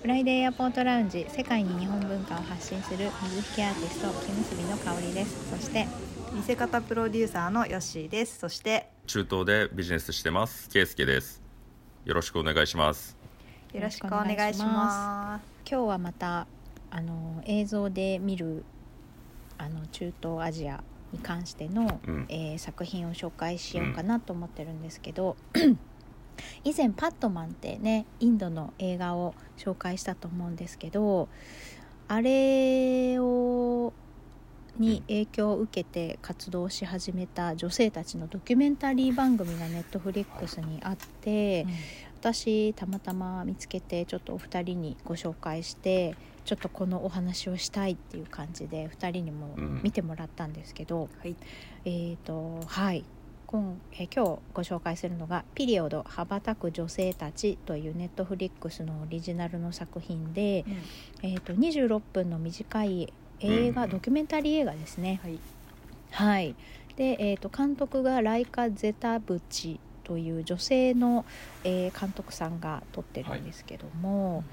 フライデーエアポートラウンジ世界に日本文化を発信する水引アーティスト木結びの香りです。そして見せ方プロデューサーのヨッシーです。そして中東でビジネスしてます。ケイスケです。よろしくお願いします。よろしくお願いします。今日はまたあの映像で見るあの中東アジアに関しての、うん。えー作品を紹介しようかなと思ってるんですけど、以前「パットマン」ってねインドの映画を紹介したと思うんですけどあれをに影響を受けて活動し始めた女性たちのドキュメンタリー番組がネットフリックスにあって、私たまたま見つけてちょっとお二人にご紹介してちょっとこのお話をしたいっていう感じで二人にもうん。見てもらったんですけど、はい。えーとはい今,、えー今日ご紹介するのが「ピリオド羽ばたく女性たち」というネットフリックスのオリジナルの作品で、えー、と26分の短い映画、うんドキュメンタリー映画ですね。はい。はい、で、えー、と監督がライカ・ゼタブチという女性の、えー監督さんが撮ってるんですけども、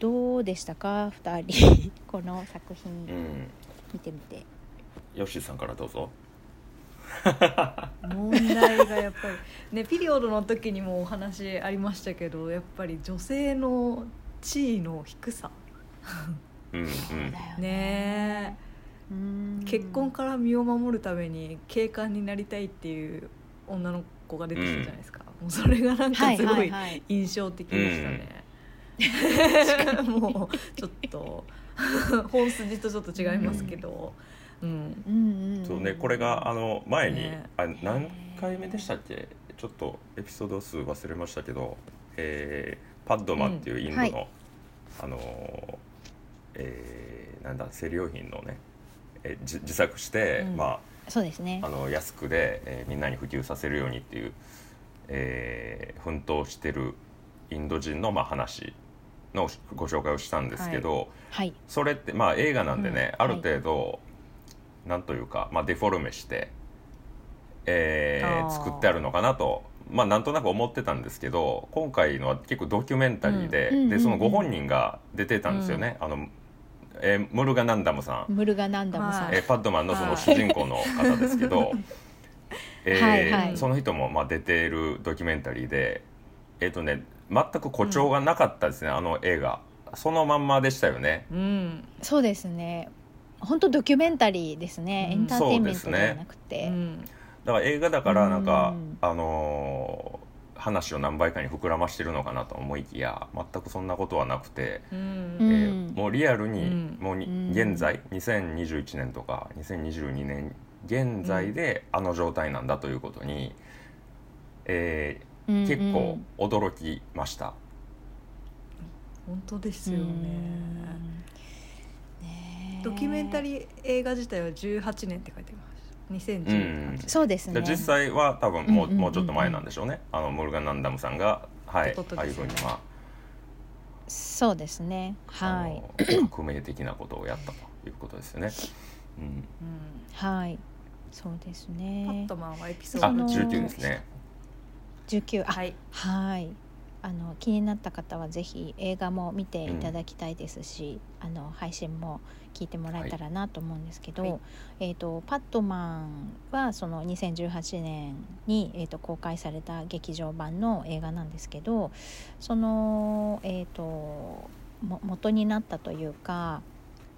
どうでしたか？2人。この作品。うん。見てみて。ヨッシーさんからどうぞ問題がやっぱり。ねピリオドの時にもお話ありましたけどやっぱり女性の地位の低さ。うんね。うん結婚から身を守るために警官になりたいっていう女の子が出てきたじゃないですか、もうそれがなんかすごい印象的でしたね、もうちょっと 本筋とちょっと違いますけど、うんうん。うんそうねこれがあの前に、ね。あ何回目でしたっけ？ちょっとエピソード数忘れましたけど、えーパッドマンっていうインドの、うんはあのーえーなんだ生理用品のね、えー自自作して、うん。まそうですね。あ、あの安くで、えーみんなに普及させるようにっていう、えー奮闘してるインド人の、まあ、話のご紹介をしたんですけど、はい。それってまあ映画なんでね、うん。ある程度、なんというか、まあ、デフォルメして、えー作ってあるのかなと、まあ、なんとなく思ってたんですけど今回のは結構ドキュメンタリーで,、うん。うん。うんうん。でそのご本人が出てたんですよね、あのえームルガナンダムさん、ムルガナンダムさん、はいえーパッドマンのその主人公の方ですけど、えーはいはい。その人もまあ出ているドキュメンタリーでえっ、とね全く誇張がなかったですね、あの映画。そのまんまでしたよね。うん。そうですね本当ドキュメンタリーですね、うん。エンターテインメントですねではなくて、うん。だから映画だからなんか、うんあのー話を何倍かに膨らましてるのかなと思いきや全くそんなことはなくて、うん。うんえーもうリアルに、うん。もうにうん。現在2021年とか2022年現在であの状態なんだということに、えー結構驚きました。本当ですよね。うん。ねえドキュメンタリー映画自体は18年って書いてます。2018うん。年、そうですね。で実際は多分もう,、もうちょっと前なんでしょうね。あのモルガン・ナンダムさんが、はい、ああいうふうにまあ。そうですね。はい。革命的なことをやったということですよね。うん、うん。はい。そうですパねットマンはエピソあードその19ですね。19あはい。はいあの気になった方はぜひ映画も見ていただきたいですし、あの配信も聞いてもらえたらなと思うんですけど、はい。えー、とパットマンはその2018年に、えー、と公開された劇場版の映画なんですけどその、えー、とも元になったというか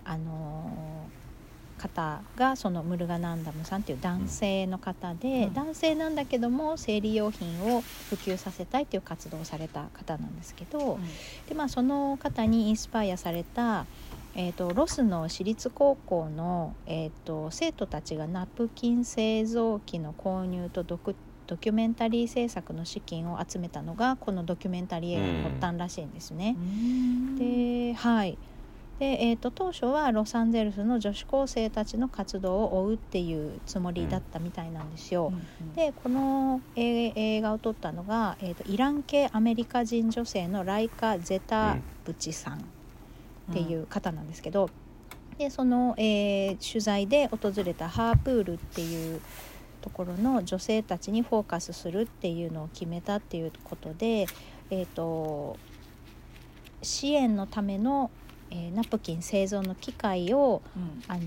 あの方がそのムルガナンダムさんっていう男性の方で、うん。男性なんだけども生理用品を普及させたいっていう活動をされた方なんですけど、でまあ、その方にインスパイアされた、えー、とロスの私立高校の、えー、と生徒たちがナプキン製造機の購入とドクドキュメンタリー制作の資金を集めたのがこのドキュメンタリー映画の発端らしいんですね。ではいで、えー、と当初はロサンゼルスの女子高生たちの活動を追うっていうつもりだったみたいなんですよ。でこの映映画を撮ったのが、えー、とイラン系アメリカ人女性のライカ・ゼタブチさんっていう方なんですけど、でその、えー取材で訪れたハープールっていうところの女性たちにフォーカスするっていうのを決めたっていうことで、えー、と支援のための、えーナプキン製造の機械をうん。あの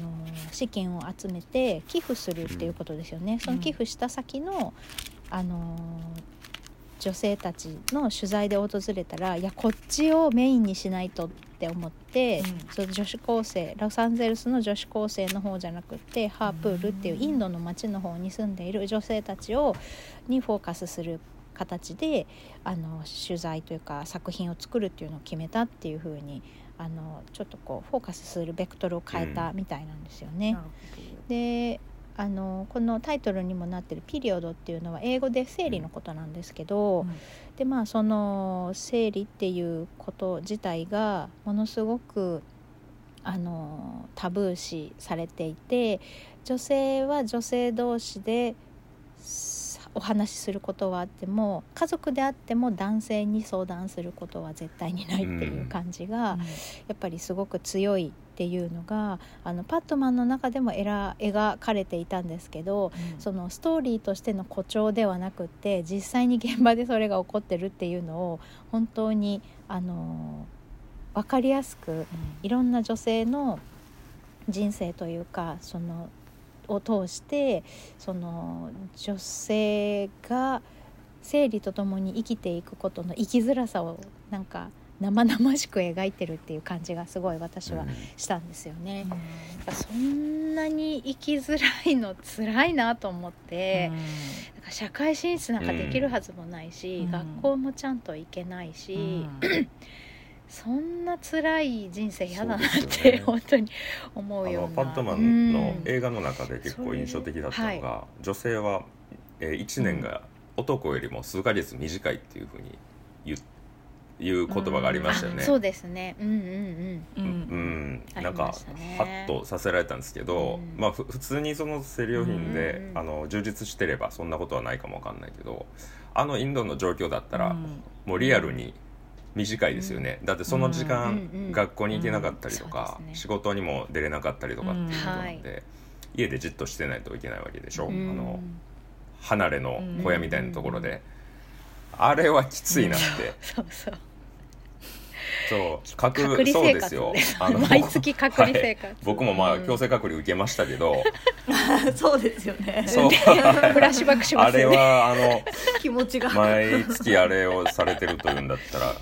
資金を集めて寄付するっていうことですよね。その寄付した先のあの女性たちの取材で訪れたらいやこっちをメインにしないとって思って、うん。その女子高生ロサンゼルスの女子高生の方じゃなくてハープールっていうインドの町の方に住んでいる女性たちをにフォーカスする形であの取材というか作品を作るっていうのを決めたっていうふうにあのちょっとこうフォーカスするベクトルを変えたみたいなんですよね。なるほであのこのタイトルにもなってる「ピリオド」っていうのは英語で生理のことなんですけど、どでまあその生理っていうこと自体がものすごくあのタブー視されていて女性は女性同士ですお話しすることはあっても家族であっても男性に相談することは絶対にないっていう感じが、うん。やっぱりすごく強いっていうのがあのパットマンの中でもえら描かれていたんですけどそのストーリーとしての誇張ではなくって実際に現場でそれが起こってるっていうのを本当にあの分かりやすくいろんな女性の人生というかそのを通してその女性が生理とともに生きていくことの生きづらさをなんか生々しく描いてるっていう感じがすごい私はしたんですよね。うん。そんなに生きづらいの辛いなと思って、なんか社会進出なんかできるはずもないし、うん。学校もちゃんと行けないし、そんな辛い人生嫌だなって、ね。本当に思あうような。のパットマンのうん。映画の中で結構印象的だったのが、女性は、えー、1年が男よりも数ヶ月短いっていうふうに言ういう言葉がありましたよね。あそうですね。うんうんうん。ううん。ん、ありなんかねハッとさせられたんですけど、うん。まあふ普通にその生理用品で、うんうん。あの充実してればそんなことはないかもわかんないけどあのインドの状況だったら、うん。もうリアルに短いですよね、だってその時間、うんうん学校に行けなかったりとうん。か仕事にも出れなかったりとかっていうことなんで、は家でじっとしてないといけないわけでしょ、うん。あの離れの小屋みたいなところで、あれはきついなって、そうそう。そう。隔隔離そうですよ。あの毎月隔離生活、はい僕もまあ強制隔離受けましたけど、そうですよね。そう。フラッシュバックしまあれすよね。はあの気持ちが。毎月あれをされてるというんだったら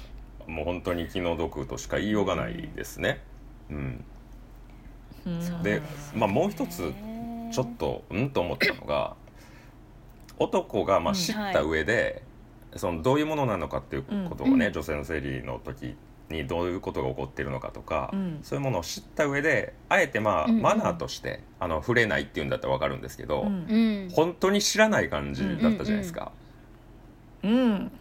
もう本当に気の毒としか言いようがないですね。うん、うんでまあもう一つちょっとうんと思ったのが男がまあうん知った上で、そのどういうものなのかっていうことをね、うん女性の生理の時にどういうことが起こっているのかとか、うん。そういうものを知った上であえてまあ、マナーとしてあの触れないっていうんだったら分かるんですけど、本当に知らない感じだったじゃないですか。うん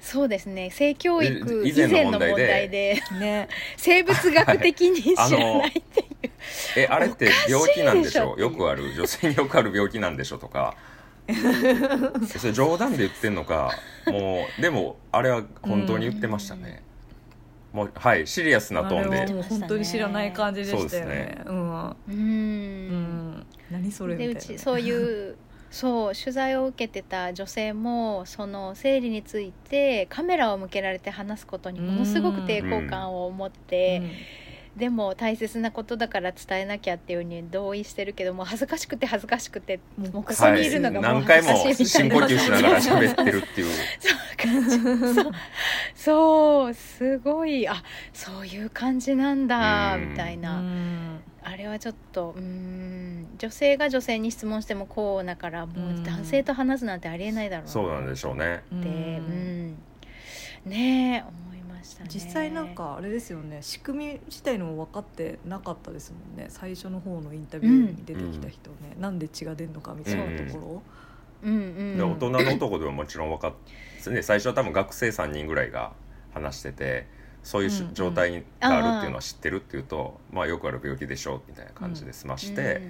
そうですね。性教育い以前の問題で。ね。生物学的に知らないっていう、えあれって病気なんでしょ。おかしいでしょ？よくある。女性によくある病気なんでしょ？とか。それ冗談で言ってんのか。もうでもあれは本当に言ってましたね、もうはいシリアスなトーンで。本当に知らない感じでしたよね。うん。ううん。ん。何それみたいな。ねちそういうそう取材を受けてた女性もその生理についてカメラを向けられて話すことにものすごく抵抗感を持って、でも大切なことだから伝えなきゃっていうふうに同意してるけどもう恥ずかしくて恥ずかしくてもうここにいるのがもう何回恥ずかもしいみたいな。深呼吸しながら喋ってるっていう。そう。そう。すごい。あそういう感じなんだみたいな、んあれはちょっとうん女性が女性に質問してもこうだからもうんう男性と話すなんてありえないだろうなそうなんでしょうね。うん。って、うんねえ思いましたね。実際なんかあれですよね。仕組み自体のも分かってなかったですもんね。最初の方のインタビューに出てきた人ね、なんで血が出るのかみたいなとこうんうんで大人の男でももちろん分かって、ね、最初は多分学生3人ぐらいが話しててそういう状態があるっていうのは知ってるっていうと、まあ、よくある病気でしょうみたいな感じで済まして、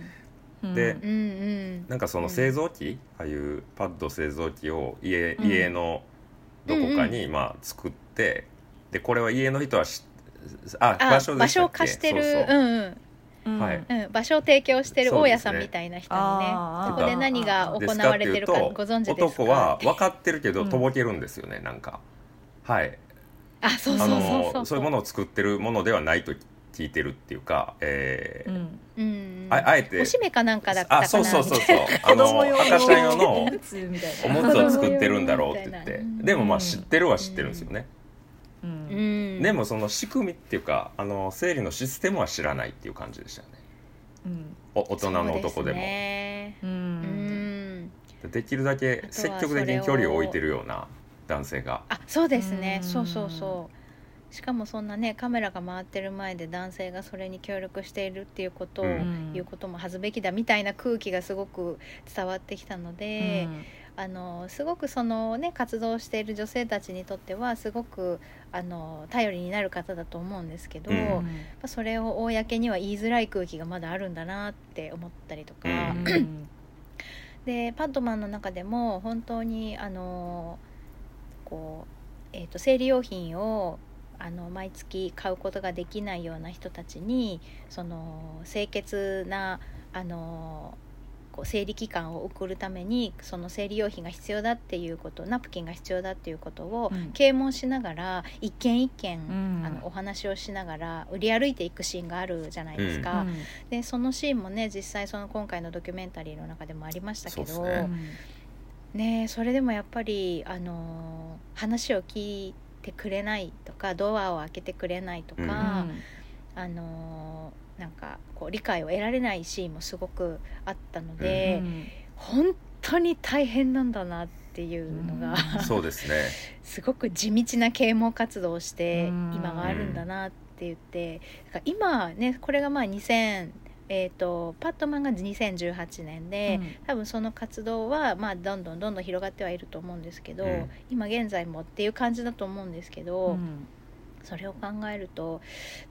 ろ、でうんうんなんかその製造機、ああいうパッド製造機を家,、うん家のどこかにまあ作って、でこれは家の人はしああ場所で場所をしたっけ？貸してるそうそう。うんはい。うん、場所を提供してる大家さんみたいな人にねそこで何が行われてるかご存知ですか？男は分かってるけどうん。とぼけるんですよね、なんか。はいあそうあそうそうそう。のそういうものを作ってるものではないと聞いてるっていうか、えーうん。うんああえておしめかなんかだったかな。あそうそうそうそう。あの赤ちゃん用のおむつを作ってるんだろうって言ってうん。でもまあ知ってるは知ってるんですよね、うな、うん。ん、でもその仕組みっていうかあの生理のシステムは知らないっていう感じでしたよね。うん。お大人の男でそうもね。ううんん。できるだけ積極的に距離を置いてるような男性が。あそうですね。うん。そうそうそう。しかもそんなねカメラが回ってる前で男性がそれに協力しているっていうことを、うん。言うことも恥ずべきだみたいな空気がすごく伝わってきたので、あのすごくそのね活動している女性たちにとってはすごくあの頼りになる方だと思うんですけど、うん。それを公には言いづらい空気がまだあるんだなって思ったりとか、うん。でパッドマンの中でも本当にあのこう、えー、と生理用品をあの毎月買うことができないような人たちにその清潔なあのこう生理期間を送るためにその生理用品が必要だっていうことナプキンが必要だっていうことをうん。啓蒙しながら一軒一軒、うん。あのお話をしながら売り歩いていくシーンがあるじゃないですか。でそのシーンもね実際その今回のドキュメンタリーの中でもありましたけどねねそれでもやっぱり、あのー話を聞いてくれないとかドアを開けてくれないとか、あのーなんかこう理解を得られないシーンもすごくあったので、本当に大変なんだなっていうのが、うん。そうですね。すごく地道な啓蒙活動をしてうん。今があるんだなって言ってだから今ねこれがまあ2000えー、とパットマンが2018年で、多分その活動はまあどんどんどんどん広がってはいると思うんですけど、うん。今現在もっていう感じだと思うんですけど、それを考えると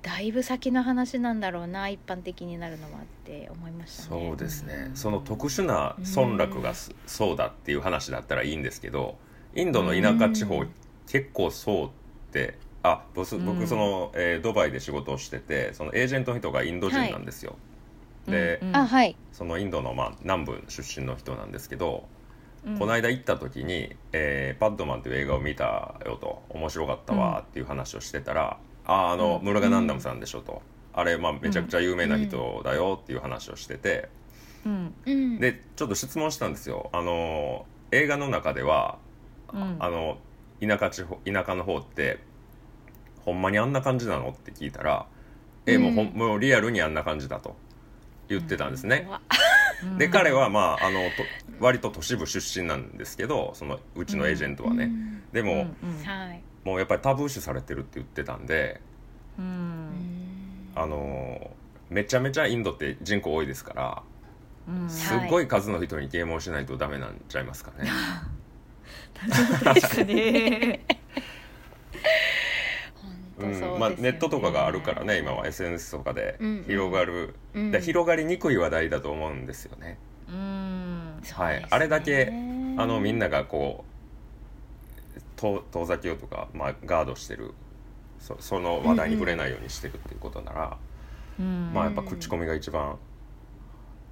だいぶ先の話なんだろうな一般的になるのはって思いましたね。そうですね。うん。その特殊な村落がすそうだっていう話だったらいいんですけどインドの田舎地方うん結構そうってあ僕うん。僕その、えードバイで仕事をしててそのエージェントの人がインド人なんですよ、であはい、そのインドの、まあ、南部出身の人なんですけど、うん。この間行った時に、えーパッドマン」という映画を見たよと面白かったわっていう話をしてたら「あああのうん。ムルガナンダムさんでしょ」と「あれ、まあ、めちゃくちゃ有名な人だよ」っていう話をしてて、うん。うん、でちょっと質問したんですよ。あの映画の中では、うん。あの田舎地方田舎の方ってほんまにあんな感じなのって聞いたら「えもうほんうん。もうリアルにあんな感じだ」と言ってたんですね。で彼はまああのと割と都市部出身なんですけどそのうちのエージェントはね、うん。でも、はい、もうやっぱりタブー視されてるって言ってたんで、ううん。あのめちゃめちゃインドって人口多いですからうん。すっごい数の人に啓蒙しないとダメなんちゃいますかね。確かに本当そうですよね。うんまあ、ネットとかがあるからね今は。SNS とかでうん広がる、うん。で広がりにくい話題だと思うんですよね。うん。はい。ね。あれだけあのみんながこう遠遠ざけようとか、まあ、ガードしてる。そその話題に触れないようにしてるっていうことなら、うん。まあやっぱ口コミが一番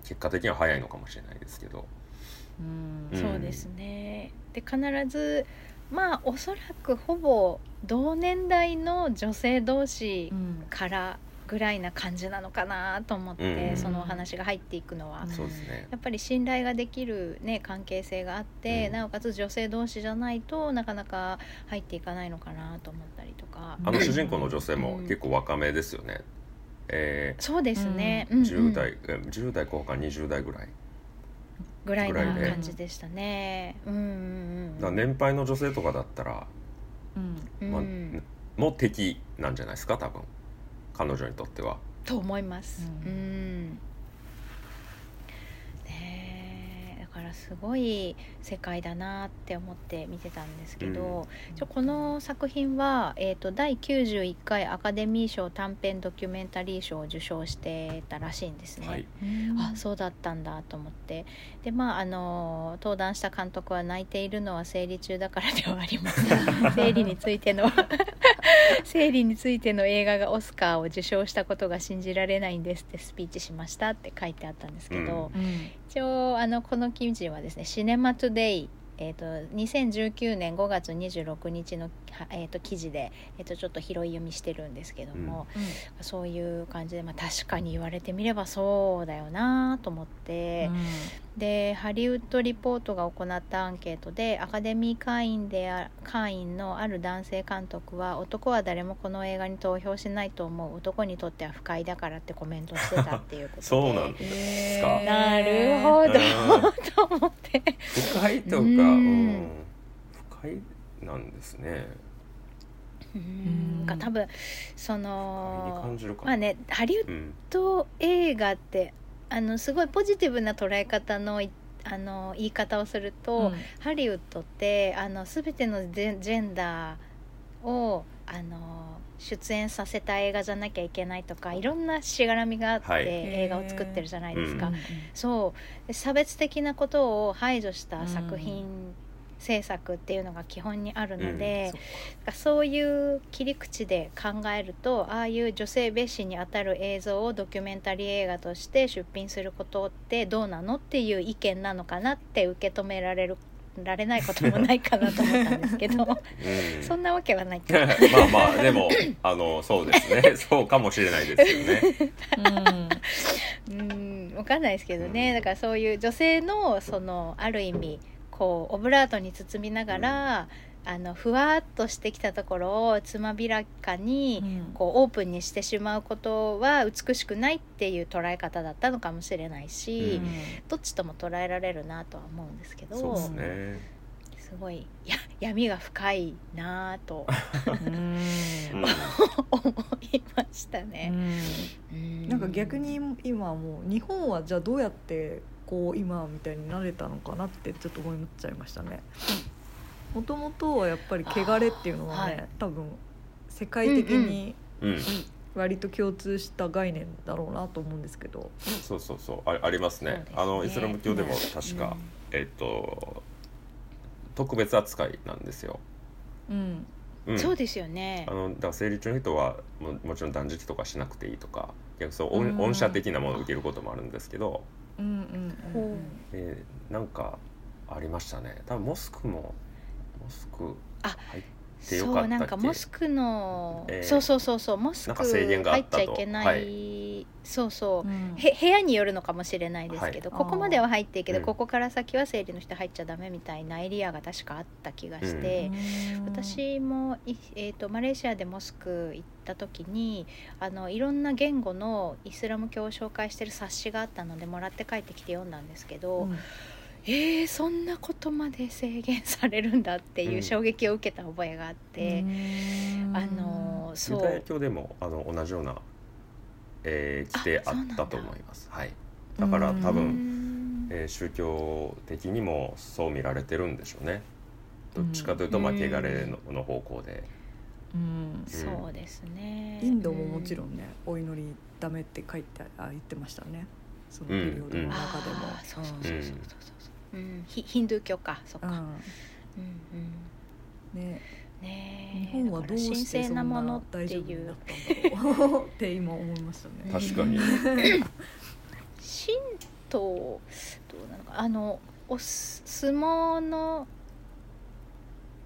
結果的には早いのかもしれないですけど、うん。うん。そうですね。で必ずまあおそらくほぼ同年代の女性同士うん。からぐらいな感じなのかなと思って、うん。そのお話が入っていくのは、うん。そうですね。やっぱり信頼ができる、ね、関係性があって、うん。なおかつ女性同士じゃないとなかなか入っていかないのかなと思ったりとか、あの主人公の女性も結構若めですよね。えそうですね、ーうんうん。10代、え10代後半20代ぐらい。ぐらいなぐらいで。感じでしたね。うんうんだから年配の女性とかだったら、うんうん、まあうん。もう敵なんじゃないですか多分。彼女にとっては。と思います。ううんんねえだからすごい世界だなって思って見てたんですけど、ちょこの作品は、えー、と第91回アカデミー賞短編ドキュメンタリー賞を受賞してたらしいんですね。はい。あそうだったんだと思って。でまああの登壇した監督は泣いているのは生理中だからではありません。生理についての 生理についての映画がオスカーを受賞したことが信じられないんですってスピーチしましたって書いてあったんですけど、うん。一応あのこの記事はですね「シネマトゥデイ」えー、と2019年5月26日の、はえー、と記事で、えー、とちょっと拾い読みしてるんですけども、そういう感じで、まあ、確かに言われてみればそうだよなと思って、でハリウッドリポートが行ったアンケートでアカデミー会員であ会員のある男性監督は男は誰もこの映画に投票しないと思う男にとっては不快だからってコメントしてたっていうことで。そうなんですか。なるほど。と思って。不快とか、ううん。ん、不快なんですね。うん。が多分その感じるかまあねハリウッうんド映画ってあのすごいポジティブな捉え方のいあの言い方をすると、ハリウッドってあの全てのジェジェンダーをあの出演させた映画じゃなきゃいけないとかい。ろんなしがらみがあって、はい。映画を作ってるじゃないですか。うそう。で差別的なことを排除した作品制作っていうのが基本にあるので、そういう切り口で考えるとああいう女性蔑視にあたる映像をドキュメンタリー映画として出品することってどうなのっていう意見なのかなって受け止められるられないこともないかなと思ったんですけどうん。そんなわけはないか。まあまあでも あのそうですね。そうかもしれないですよね。うん。わかんないですけどね、うん。だからそういう女性のそのある意味こうオブラートに包みながら、あのふわっとしてきたところをつまびらかに、こうオープンにしてしまうことは美しくないっていう捉え方だったのかもしれないし、うん。どっちとも捉えられるなとは思うんですけどそうですね。すごいや闇が深いなと 思いましたね。うん。なんか逆に今もう日本はじゃあどうやってこう今みたいになれたのかなってちょっと思っちゃいましたね。もともとはやっぱり汚れっていうのはね、はい。多分世界的にうん割と共通した概念だろうなと思うんですけど、そうそうそう。あありますね。ね。あのイスラム教でも確か、えっと特別扱いなんですよ、うん。うん、そうですよね。あ。のだから生理中の人はももちろん断食とかしなくていいとか逆にそううん恩恩赦的なものを受けることもあるんですけど、うんうんうんうん。えーなんかありましたね。多分モスクもモスクあ入ってよかそうったっけ？なんかモスクの、えーそうそうそうそうモスク入っちゃいけない、はそうそう。うん。へ部屋によるのかもしれないですけど、はい。ここまでは入っていいけど、うん。ここから先は生理の人入っちゃダメみたいなエリアが確かあった気がして、うん。私もい、えー、とマレーシアでモスク行った時にあのいろんな言語のイスラム教を紹介してる冊子があったのでもらって帰ってきて読んだんですけど、うんえー、そんなことまで制限されるんだっていう衝撃を受けた覚えがあって、あのそユダヤう教でもあの同じような、えー規定あったと思います。はい。だから多う分、ん。えー宗教的にもそう見られてるんでしょうね。どっちかというと、まあ、れのの方向で、うん。そうですね。インドももちろんね、お祈りダメって書いてあ言ってましたね。そのピリオドの中でも、そうそうそうそうそうん、ヒヒンドゥー教か。そっか、うん。うんうん。ね。ねえ。日本はどうしてそんななものっていうったんだろうって今思いましたね。確かに、神道どうなのかあのおす相撲の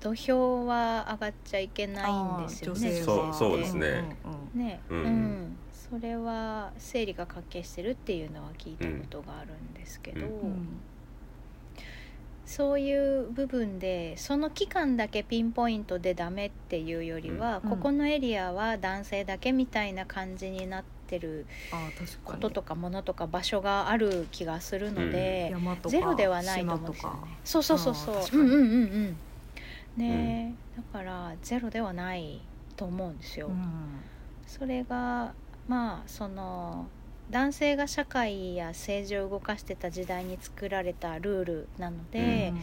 土俵は上がっちゃいけないんですよね。そうは。そうですね。うんうんね。ううん。ん、それは生理が関係してるっていうのは聞いたことがあるんですけど、うんうんそういう部分でその期間だけピンポイントでダメっていうよりは、うん。ここのエリアは男性だけみたいな感じになってることとかものとか場所がある気がするので、山とかゼロではないと思うんですよね。そうそうそうそう。うんうんうんうん。だからゼロではないと思うんですよ。うん。それがまあその男性が社会や政治を動かしてた時代に作られたルールなので、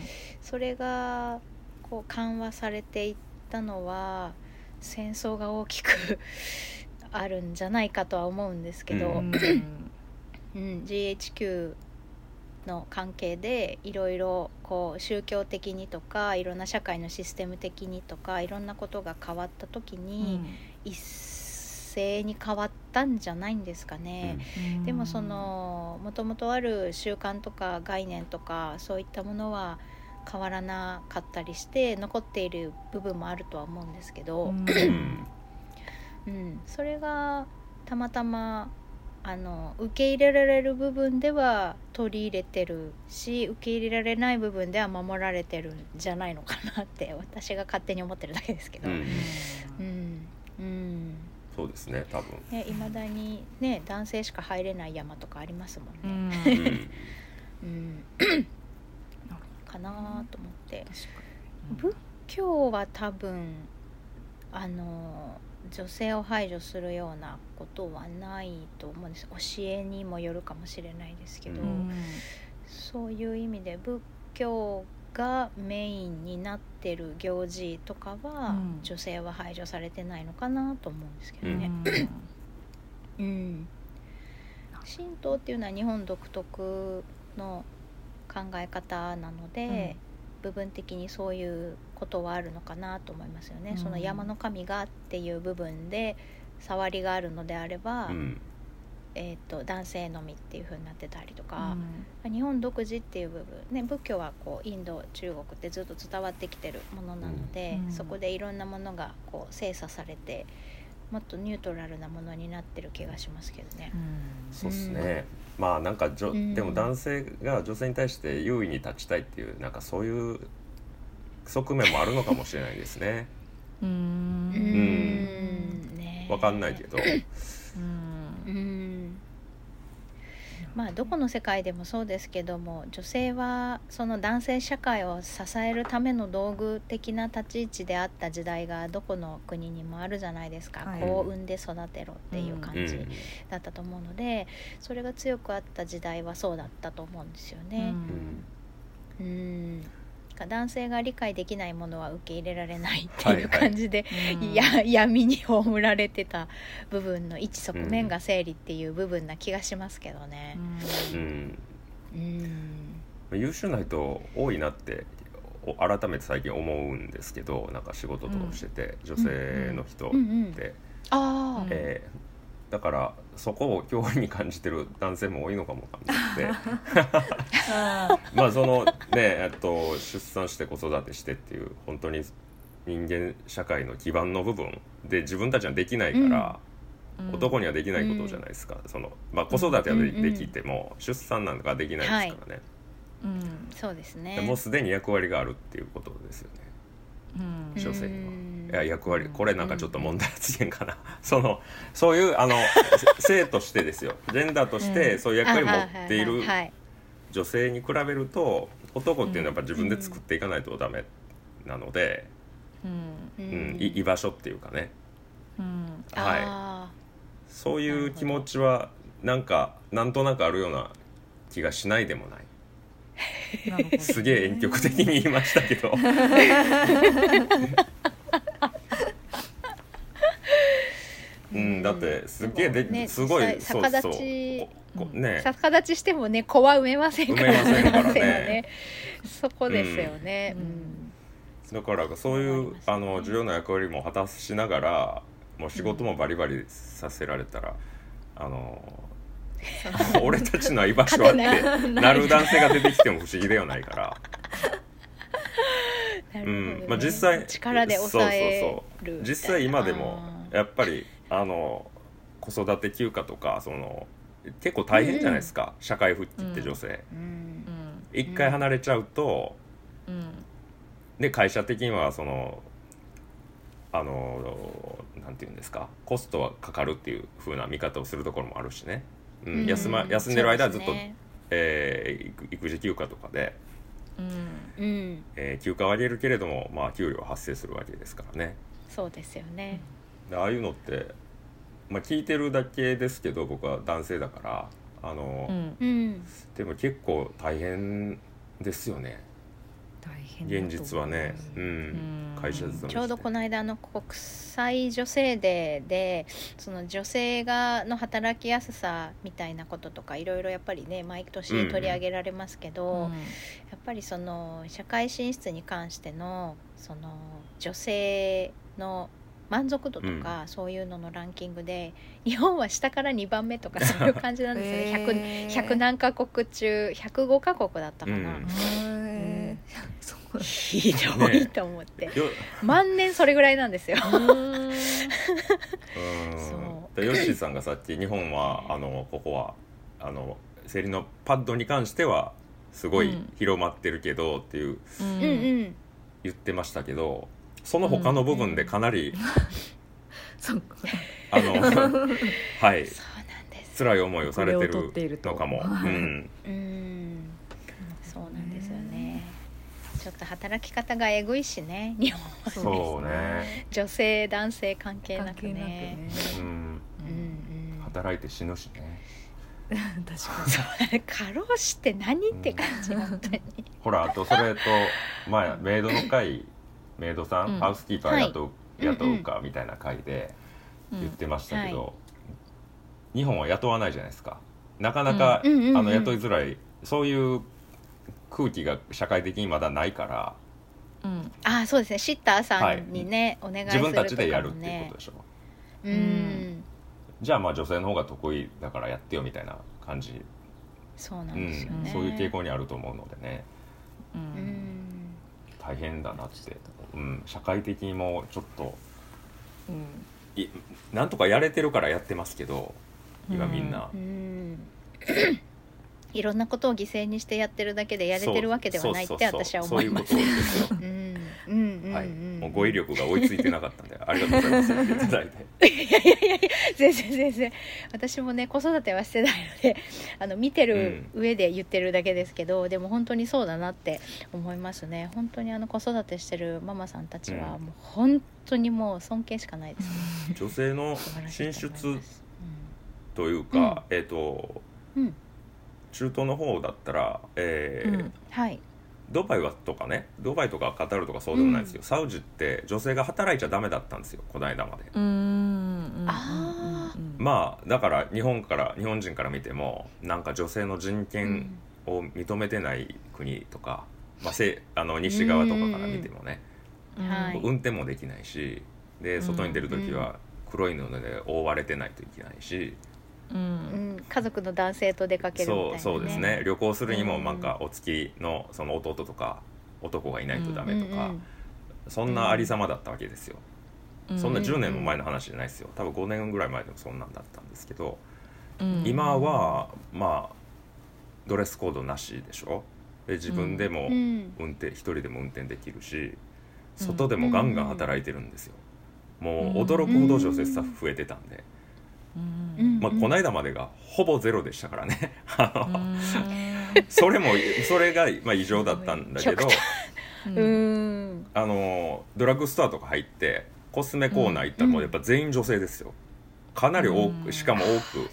それがこう緩和されていったのは戦争が大きく あるんじゃないかとは思うんですけど、ううん。うん GHQ の関係でいろいろこう宗教的にとかいろんな社会のシステム的にとかいろんなことが変わった時に、一斉に変わったんじゃないんですかね。うんでもそのもともとある習慣とか概念とかそういったものは変わらなかったりして残っている部分もあるとは思うんですけど、うんうんうん、それがたまたまあの受け入れられる部分では取り入れてるし受け入れられない部分では守られてるんじゃないのかなって私が勝手に思ってるだけですけど。うんそうですね多分。ね、未だにね男性しか入れない山とかありますもんうね。んうん。うん、かなと思って。確か仏教は多分あの女性を排除するようなことはないと思うんです。教えにもよるかもしれないですけど、うにそういう意味で仏教がメインになってる行事とかは、うん。女性は排除されてないのかなと思うんですけどうん。ね。うん。神道っていうのは日本独特の考え方なので、部分的にそういうことはあるのかなと思いますよね。うん。その山の神がっていう部分で触りがあるのであれば、うんえー、と男性のみっていう風になってたりとか、日本独自っていう部分、ね、仏教はこうインド中国ってずっと伝わってきてるものなので、うん。そこでいろんなものがこう精査されてもっとニュートラルなものになってる気がしますけどね。そうですね、まあなんかじょ、うん。でも男性が女性に対して優位に立ちたいっていうなんかそういう側面もあるのかもしれないですね。うん。ううん。んねわかんないけどうんまあどこの世界でもそうですけども女性はその男性社会を支えるための道具的な立ち位置であった時代がどこの国にもあるじゃないですか、はい。こう産んで育てろっていう感じうんだったと思うのでそれが強くあった時代はそうだったと思うんですようね。ん。うん男性が理解できないものは受け入れられないっていうはいはい。感じで、いや闇に葬られてた部分の一側面が生理っていう部分な気がしますけどね。うん。うん。優秀な人多いなってお改めて最近思うんですけどなんか仕事とかしてて、女性の人って、うんうんああ、うんえーだからそこを脅威に感じてる男性も多いのかもわかんなくて。まあそのねえっと出産して子育てしてっていう本当に人間社会の基盤の部分で自分たちはできないから、男にはできないことじゃないですか、そのまあ、子育てはで,、うん。うんうんきても出産なんかできないですからね、そうですね。でもうすでに役割があるっていうことですよね女性いや役割これなんかちょっと問題発言かな、そのそういうあのせ 性としてですよ。ジェンダーとしてそういう役割を持っている女性に比べると男っていうのはやっぱ自分で作っていかないとダメなので、ううんん。い居場所っていうかね。はい。あそういう気持ちはなんかなんとなくあるような気がしないでもないすげえ婉曲的に言いましたけど。うんだってすげえで、ねすごいそうそう。ね。ー逆立ちしてもね子は産めませんから。ね。ね。そこですよね。ううん。んだからそういうね。あの重要な役割も果たしながらもう仕事もバリバリさせられたら、あの 俺たちの居場所はってなる男性が出てきても不思議ではないから。うん。まあ、実際力で抑えるそうそうそう。実際今でもあやっぱりあの子育て休暇とかその結構大変じゃないですか、社会復帰って女性、ーうん。一回離れちゃうとで会社的にはそのあのなんていうんですか。コストはかかるっていう風な見方をするところもあるしね、うん。うん。休ま休んでる間はずっと、ねえー育育児休暇とかで、うん。えー休暇をあげるけれども、まあ、給料は発生するわけですからね。そうですよね。でああいうのって、まあ、聞いてるだけですけど僕は男性だからあの、うん。でも結構大変ですよね現実はね、うん、会社勤めして。ちょうどこの間の国際女性デーでその女性がの働きやすさみたいなこととかいろいろやっぱりね毎年取り上げられますけど、やっぱりその社会進出に関してのその女性の満足度とか、そういうののランキングで日本は下から2番目とかそういう感じなんですよね、100, 100何カ国中105カ国だったかな、うんひどい。と思って、よ万年それぐらいなんですよ。う ん。そでヨッシーさんがさっき日本はあのここはあの生理のパッドに関してはすごいうん。広まってるけどっていうううん。うん言ってましたけどその他の部分でかなり、そうあのはい。辛い思いをされてるのかも、はいうん、うん、そうなんです。ちょっと働き方がえぐいしね、日本はそうね、女性男性関係なくね。ねうん、うんうん。働いて死ぬしね。確かそう。過労死って何って感じ本当に。ほらあとそれと前メイドの会メイドさん、うん。ハウスキーパーはい雇う,、雇うかみたいな会でに言ってましたけど、うん。は日本は雇わないじゃないですか。なかなか、うんうんうんうん。あの雇いづらい。そういう空気が社会的にまだないからうんあ、そうですね。シッターさんにね、お願いするね。自分たちでやるっていうことでしょうん。じゃあまあ女性の方が得意だからやってよみたいな感じ、そうなうんんですよね。そういう傾向にあると思うのでねううんん。大変だなって、うん、社会的にもちょっとうんいなんとかやれてるからやってますけど今みんなう、ん。いろんなことを犠牲にしてやってるだけでやれてるわけではないってそうそうそう私はそういうこと思います。ですよ。うんうんうんうん。はい、もう語彙力が追いついてなかったんでありがとうございます。いただいていやいやいやいや全然全然。私もね子育てはしてないので あの見てる上で言ってるだけですけど、でも本当にそうだなって思いますね。本当にあの子育てしてるママさんたちはうん。もう本当にもう尊敬しかないです、ね女性の進と思い出ますというか、えっ、とうん、うん中東の方だったら、えーうんはい。ドバイはとかねドバイとかカタールとかそうでもないですよ、サウジって女性が働いちゃダメだったんですよこの間まで、うんうんあうんまあだから日本から日本人から見てもなんか女性の人権を認めてない国とか、まあ、せあの西側とかから見てもね、運転もできないしで外に出る時は黒い布で覆われてないといけないし、ううん。ん、家族の男性と出かけるみたいな、ね、そうそうですね。旅行するにもうんなんかお付きのその弟とか男がいないとダメとか、そんなありさまだったわけですよ、うん。そんな10年も前の話じゃないですよ。多分5年ぐらい前でもそんなんだったんですけど、うん。今はまあドレスコードなしでしょ？で自分でもうん。運転一人でも運転できるし外でもガンガン働いてるんですよ、もう驚くほど女性スタッフ増えてたんで、まあ、この間までがほぼゼロでしたからね。それもそれがまあ異常だったんだけどあのドラッグストアとか入ってコスメコーナー行ったらもうやっぱ全員女性ですよ。かなり多うん。くしかも多く。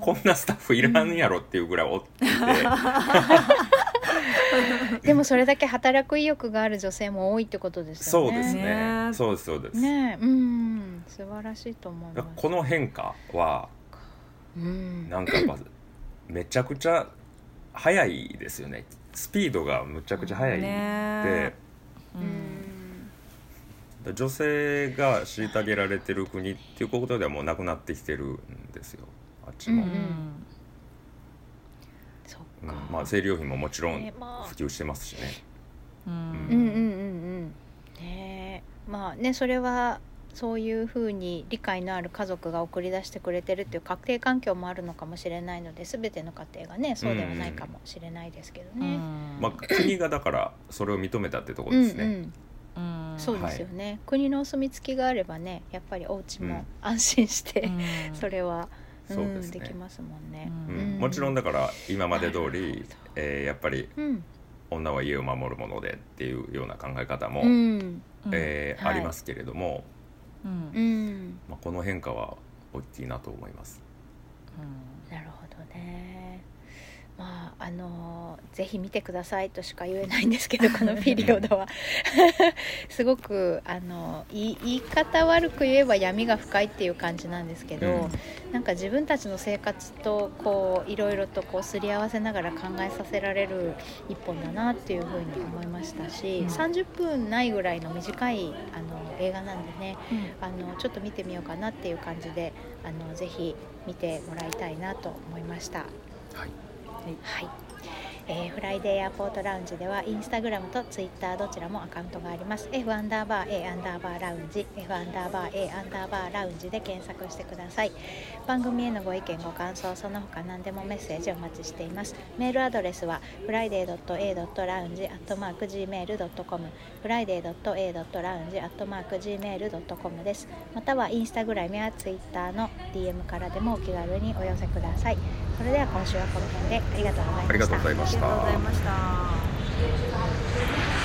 こんなスタッフいらんやろっていうぐらいおっていて、でもそれだけ働く意欲がある女性も多いってことですよね。そうですね。ね。そうですそうです、ね。え、うん、素晴らしいと思います。この変化はうん、なんかやっぱめちゃくちゃ速いですよね。スピードがむちゃくちゃ速いで、ね。ううん。ん、女性が虐げられてる国っていうことではもうなくなってきてるんですよ。あっちも、ううんんそっか。まあ。生理用品ももちろん普及してますしね、ううんんうんうんうん。ねえ、まあねそれはそういうふうに理解のある家族が送り出してくれてるっていう家庭環境もあるのかもしれないので全ての家庭がねそうではないかもしれないですけどね。まあ、国がだからそれを認めたってところですね、うんうん。うん。そうですよね、国のお墨付きがあればねやっぱりお家も安心して、うん。それは、うんそうですね。できますもんね。うん。うん。もちろんだから今まで通りえーやっぱりうん。女は家を守るものでっていうような考え方も、うん。はいえーありますけれども、うん。うん、まあ、この変化は大きいなと思います。なるほどね。まああのぜひ見てくださいとしか言えないんですけどこのピリオドは。すごくあの言い方悪く言えば闇が深いっていう感じなんですけど、うん。なんか自分たちの生活とこういろいろとこうすり合わせながら考えさせられる一本だなっていうふうに思いましたし、うん。30分ないぐらいの短いあの映画なんでねあのちょっと見てみようかなっていう感じであのぜひ見てもらいたいなと思いました。はいはい、えー、フライデーエアポートラウンジではインスタグラムとツイッターどちらもアカウントがあります。F アンダーバー A アンダーバーラウンジ F アンダーバー A アンダーバーラウンジで検索してください。番組へのご意見ご感想その他何でもメッセージお待ちしています。メールアドレスは friday.a.lounge.gmail.com friday.a.lounge.gmail.com です。またはインスタグラムやツイッターの DM からでもお気軽にお寄せください。それでは今週はこの辺でありがとうございました。ありがとうございました。ありがとうございました。